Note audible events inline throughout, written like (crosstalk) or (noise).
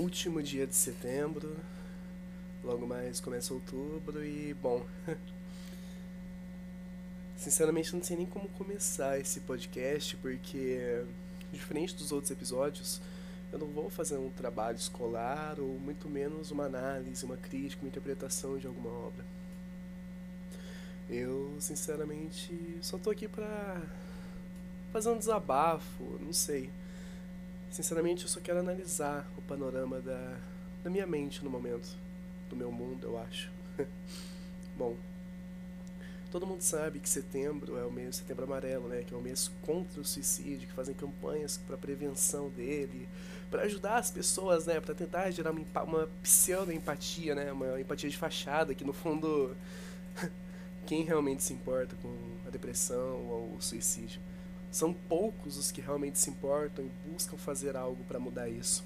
último dia de setembro, logo mais começa outubro e, bom. (laughs) Sinceramente, não sei nem como começar esse podcast, porque, diferente dos outros episódios, eu não vou fazer um trabalho escolar ou muito menos uma análise, uma crítica, uma interpretação de alguma obra. Eu, sinceramente, só tô aqui pra fazer um desabafo, não sei. Sinceramente, eu só quero analisar o panorama da, da minha mente no momento, do meu mundo, eu acho. (laughs) Bom, todo mundo sabe que setembro é o mês setembro amarelo, né, que é o mês contra o suicídio, que fazem campanhas para prevenção dele, para ajudar as pessoas, né, para tentar gerar uma, uma pseudo empatia, né, uma empatia de fachada que no fundo (laughs) quem realmente se importa com a depressão ou o suicídio. São poucos os que realmente se importam e buscam fazer algo para mudar isso.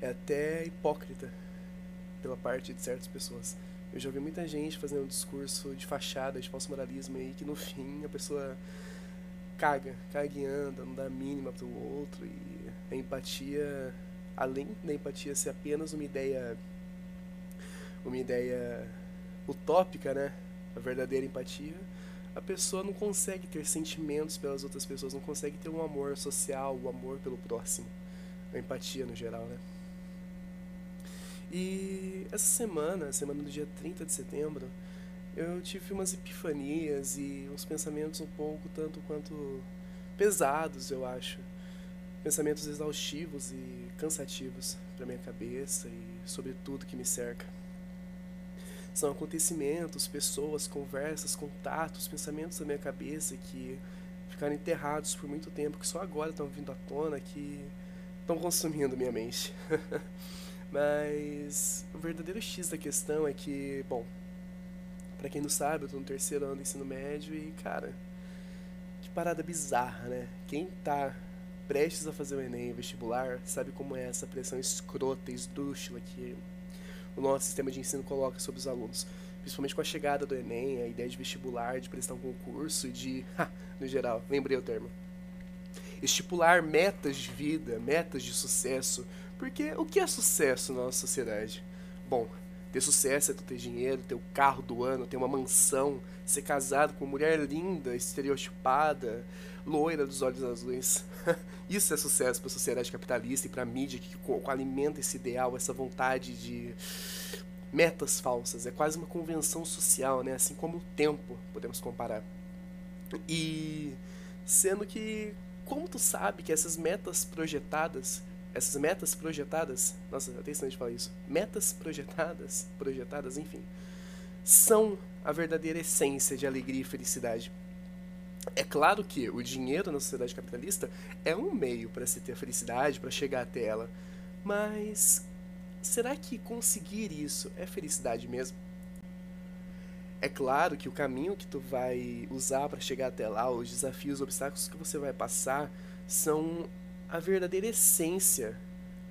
É até hipócrita pela parte de certas pessoas. Eu já vi muita gente fazendo um discurso de fachada, de falso moralismo aí, que no fim a pessoa caga, caga e anda, não dá a mínima pro outro. E a empatia, além da empatia ser apenas uma ideia. uma ideia utópica, né? a verdadeira empatia, a pessoa não consegue ter sentimentos pelas outras pessoas, não consegue ter um amor social, o um amor pelo próximo, a empatia no geral, né? E essa semana, semana do dia 30 de setembro, eu tive umas epifanias e uns pensamentos um pouco tanto quanto pesados, eu acho. Pensamentos exaustivos e cansativos para minha cabeça e sobre tudo que me cerca. São acontecimentos, pessoas, conversas, contatos, pensamentos da minha cabeça que ficaram enterrados por muito tempo, que só agora estão vindo à tona, que estão consumindo minha mente. (laughs) Mas o verdadeiro X da questão é que, bom, para quem não sabe, eu tô no terceiro ano do ensino médio e, cara, que parada bizarra, né? Quem tá prestes a fazer o Enem vestibular sabe como é essa pressão escrota, esdrúxula que o nosso sistema de ensino coloca sobre os alunos. Principalmente com a chegada do Enem, a ideia de vestibular, de prestar um concurso e de, (laughs) no geral, lembrei o termo, estipular metas de vida, metas de sucesso. Porque o que é sucesso na nossa sociedade? Bom, ter sucesso é tu ter dinheiro, ter o carro do ano, ter uma mansão, ser casado com uma mulher linda, estereotipada, loira dos olhos azuis. (laughs) Isso é sucesso para a sociedade capitalista e para a mídia que alimenta esse ideal, essa vontade de metas falsas. É quase uma convenção social, né? Assim como o tempo, podemos comparar. E sendo que como tu sabe que essas metas projetadas, essas metas projetadas, nossa, eu tenho de falar isso. Metas projetadas, projetadas, enfim, são a verdadeira essência de alegria e felicidade. É claro que o dinheiro na sociedade capitalista é um meio para se ter felicidade, para chegar até ela. Mas será que conseguir isso é felicidade mesmo? É claro que o caminho que tu vai usar para chegar até lá, os desafios, os obstáculos que você vai passar, são a verdadeira essência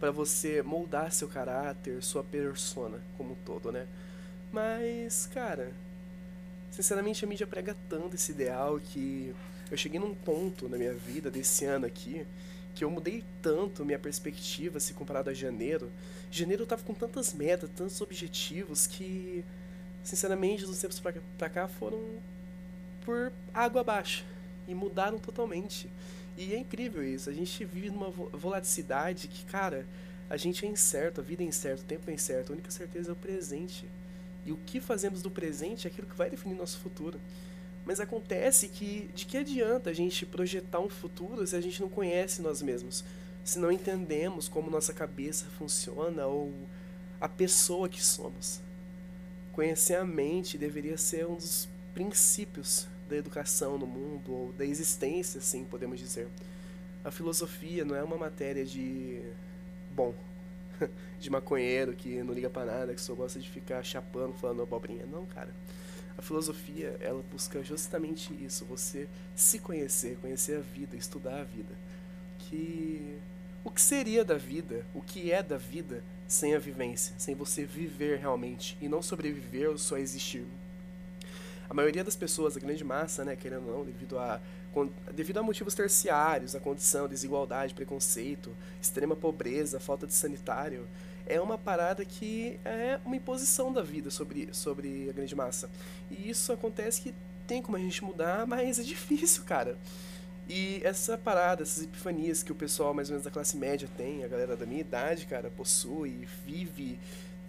para você moldar seu caráter, sua persona como um todo, né? Mas, cara, Sinceramente, a mídia prega tanto esse ideal que eu cheguei num ponto na minha vida desse ano aqui que eu mudei tanto minha perspectiva se comparado a janeiro. Janeiro eu tava com tantas metas, tantos objetivos que, sinceramente, dos tempos pra, pra cá foram por água abaixo e mudaram totalmente. E é incrível isso, a gente vive numa volatilidade que, cara, a gente é incerto, a vida é incerta, o tempo é incerto, a única certeza é o presente. E o que fazemos do presente é aquilo que vai definir nosso futuro. Mas acontece que de que adianta a gente projetar um futuro se a gente não conhece nós mesmos? Se não entendemos como nossa cabeça funciona ou a pessoa que somos? Conhecer a mente deveria ser um dos princípios da educação no mundo ou da existência, assim podemos dizer. A filosofia não é uma matéria de bom, (laughs) de maconheiro que não liga para nada, que só gosta de ficar chapando, falando abobrinha. Não, cara. A filosofia, ela busca justamente isso, você se conhecer, conhecer a vida, estudar a vida. Que o que seria da vida, o que é da vida sem a vivência, sem você viver realmente e não sobreviver ou só existir. A maioria das pessoas, a grande massa, né, querendo ou não, devido à devido a motivos terciários, a condição, desigualdade, preconceito, extrema pobreza, falta de sanitário, é uma parada que é uma imposição da vida sobre, sobre a grande massa. E isso acontece que tem como a gente mudar, mas é difícil, cara. E essa parada, essas epifanias que o pessoal mais ou menos da classe média tem, a galera da minha idade, cara, possui, vive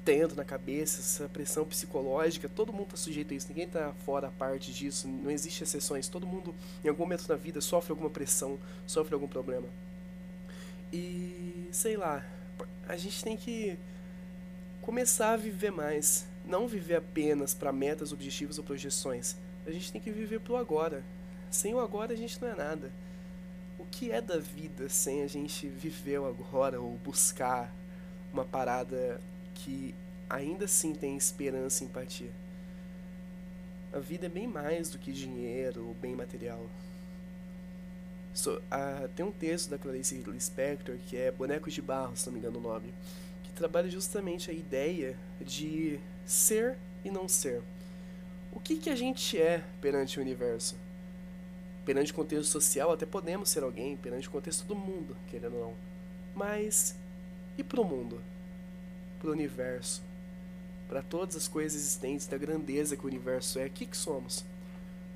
tendo na cabeça, essa pressão psicológica, todo mundo tá sujeito a isso, ninguém tá fora a parte disso, não existe exceções, todo mundo em algum momento da vida sofre alguma pressão, sofre algum problema. E sei lá, a gente tem que começar a viver mais, não viver apenas para metas, objetivos ou projeções. A gente tem que viver pro agora. Sem o agora a gente não é nada. O que é da vida sem a gente viver o agora ou buscar uma parada que ainda assim tem esperança e empatia. A vida é bem mais do que dinheiro ou bem material. So, tem um texto da Clarice Lispector que é Bonecos de Barro, se não me engano o nome, que trabalha justamente a ideia de ser e não ser. O que, que a gente é perante o universo? Perante o contexto social, até podemos ser alguém, perante o contexto do mundo, querendo ou não. Mas, e pro mundo? Pro universo? Para todas as coisas existentes, da grandeza que o universo é, o que, que somos?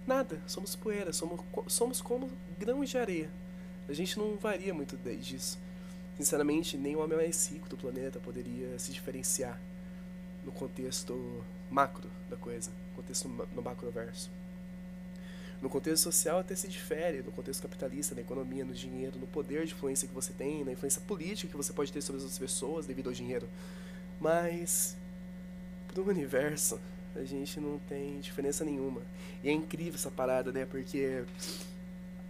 Nada, somos poeira, somos, somos como grãos de areia. A gente não varia muito disso. Sinceramente, nem o homem mais rico do planeta poderia se diferenciar no contexto macro da coisa, no contexto no macroverso. No contexto social até se difere, no contexto capitalista, na economia, no dinheiro, no poder de influência que você tem, na influência política que você pode ter sobre as outras pessoas devido ao dinheiro. Mas, pro universo, a gente não tem diferença nenhuma. E é incrível essa parada, né? Porque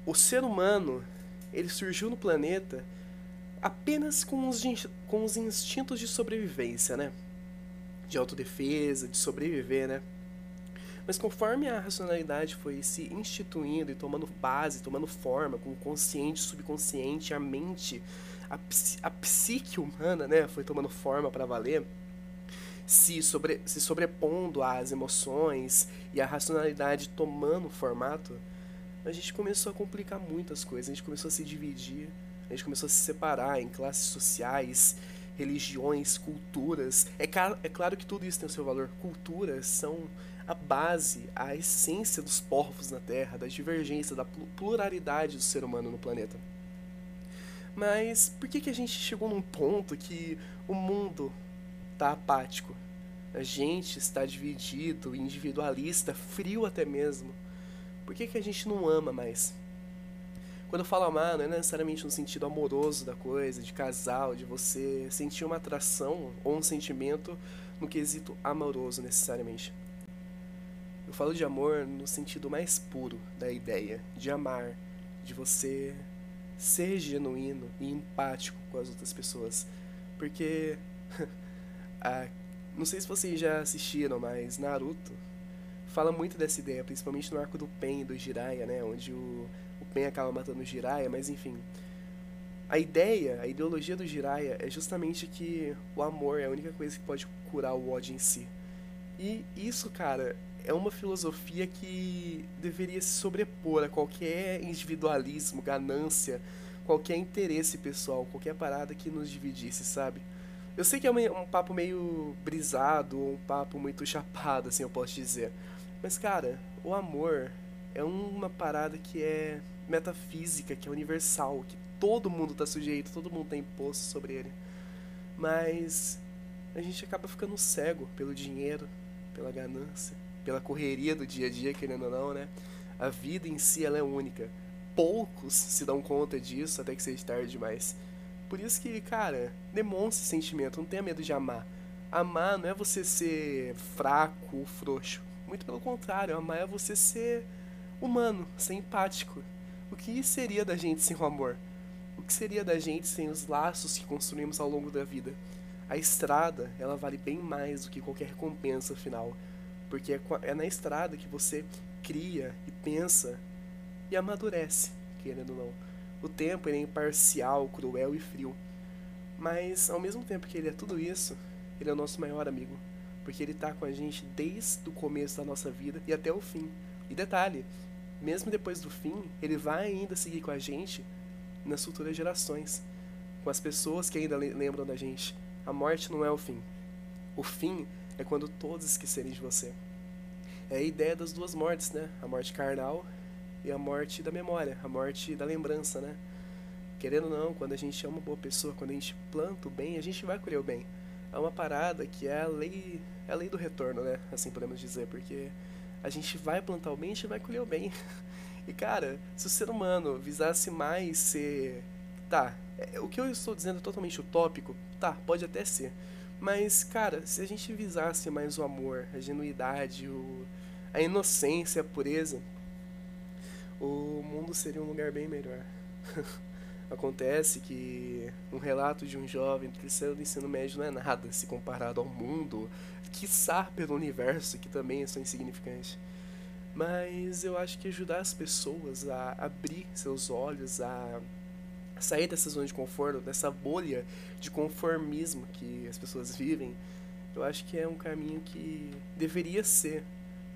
o ser humano, ele surgiu no planeta apenas com os, com os instintos de sobrevivência, né? De autodefesa, de sobreviver, né? Mas conforme a racionalidade foi se instituindo e tomando base, tomando forma, com o consciente, subconsciente, a mente, a, a psique humana, né, foi tomando forma para valer, se, sobre, se sobrepondo às emoções e a racionalidade tomando formato, a gente começou a complicar muitas coisas, a gente começou a se dividir, a gente começou a se separar em classes sociais, religiões, culturas. É, é claro que tudo isso tem o seu valor. Culturas são a base, a essência dos povos na Terra, da divergência, da pluralidade do ser humano no planeta. Mas por que, que a gente chegou num ponto que o mundo está apático? A gente está dividido, individualista, frio até mesmo. Por que, que a gente não ama mais? Quando eu falo amar, não é necessariamente no sentido amoroso da coisa, de casal, de você sentir uma atração ou um sentimento no quesito amoroso necessariamente. Eu falo de amor no sentido mais puro da ideia, de amar, de você ser genuíno e empático com as outras pessoas. Porque. (laughs) não sei se vocês já assistiram, mas Naruto fala muito dessa ideia, principalmente no arco do Pen e do Jiraiya, né? Onde o, o Pen acaba matando o Jiraiya, mas enfim. A ideia, a ideologia do Jiraiya é justamente que o amor é a única coisa que pode curar o ódio em si. E isso, cara, é uma filosofia que deveria se sobrepor a qualquer individualismo, ganância, qualquer interesse pessoal, qualquer parada que nos dividisse, sabe? Eu sei que é um, papo meio brisado, um papo muito (laughs) chapado, assim eu posso dizer. Mas, cara, o amor é uma parada que é metafísica, que é universal, que todo mundo tá sujeito, todo mundo tem imposto sobre ele. Mas a gente acaba ficando cego pelo dinheiro, pela ganância pela correria do dia a dia, querendo ou não, né? A vida em si ela é única. Poucos se dão conta disso até que seja tarde demais. Por isso que, cara, demonstre sentimento, não tenha medo de amar. Amar não é você ser fraco ou frouxo. Muito pelo contrário, amar é você ser humano, ser empático. O que seria da gente sem o amor? O que seria da gente sem os laços que construímos ao longo da vida? A estrada, ela vale bem mais do que qualquer recompensa final. Porque é, é na estrada que você cria e pensa e amadurece, querendo ou não. O tempo é imparcial, cruel e frio. Mas ao mesmo tempo que ele é tudo isso, ele é o nosso maior amigo. Porque ele está com a gente desde o começo da nossa vida e até o fim. E detalhe, mesmo depois do fim, ele vai ainda seguir com a gente nas futuras gerações, com as pessoas que ainda lembram da gente. A morte não é o fim. O fim é quando todos esquecerem de você. É a ideia das duas mortes, né? A morte carnal e a morte da memória, a morte da lembrança, né? Querendo ou não, quando a gente é uma boa pessoa, quando a gente planta o bem, a gente vai colher o bem. É uma parada que é a lei, é a lei do retorno, né? Assim podemos dizer, porque a gente vai plantar o bem, a gente vai colher o bem. (laughs) E cara, se o ser humano visasse mais ser. Tá, é, o que eu estou dizendo é totalmente utópico, tá, pode até ser. Mas, cara, se a gente visasse mais o amor, a genuidade, o, a inocência, a pureza, o mundo seria um lugar bem melhor. (laughs) Acontece que um relato de um jovem do terceiro do ensino médio não é nada se comparado ao mundo, quiçá pelo universo, que também é só insignificante. Mas eu acho que ajudar as pessoas a abrir seus olhos, a sair dessa zona de conforto, dessa bolha de conformismo que as pessoas vivem, eu acho que é um caminho que deveria ser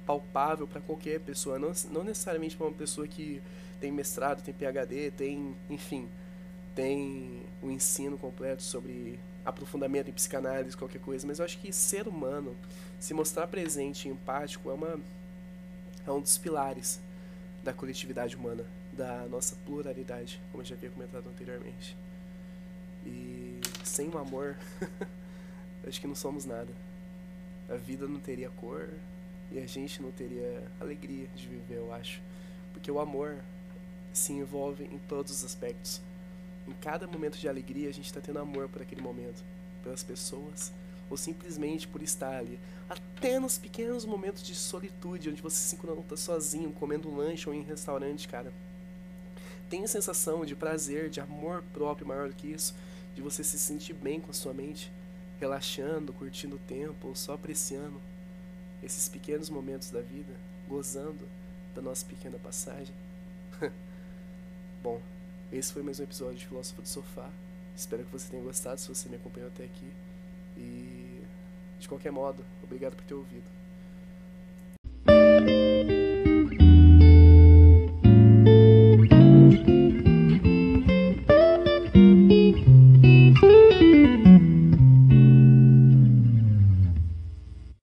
palpável para qualquer pessoa, não, não necessariamente para uma pessoa que tem mestrado, tem PhD, tem, enfim, tem o um ensino completo sobre aprofundamento em psicanálise, qualquer coisa, mas eu acho que ser humano, se mostrar presente e empático é uma é um dos pilares da coletividade humana, da nossa pluralidade, como eu já havia comentado anteriormente. E sem o amor, (laughs) acho que não somos nada. A vida não teria cor e a gente não teria alegria de viver, eu acho. Porque o amor se envolve em todos os aspectos. Em cada momento de alegria, a gente está tendo amor por aquele momento, pelas pessoas, ou simplesmente por estar ali. Até nos pequenos momentos de solitude, onde você se encontra sozinho, comendo um lanche ou em restaurante, cara. Tem a sensação de prazer, de amor próprio maior do que isso, de você se sentir bem com a sua mente, relaxando, curtindo o tempo, ou só apreciando esses pequenos momentos da vida, gozando da nossa pequena passagem. (laughs) Bom, esse foi mais um episódio de Filósofo do Sofá. Espero que você tenha gostado se você me acompanhou até aqui. E de qualquer modo, obrigado por ter ouvido.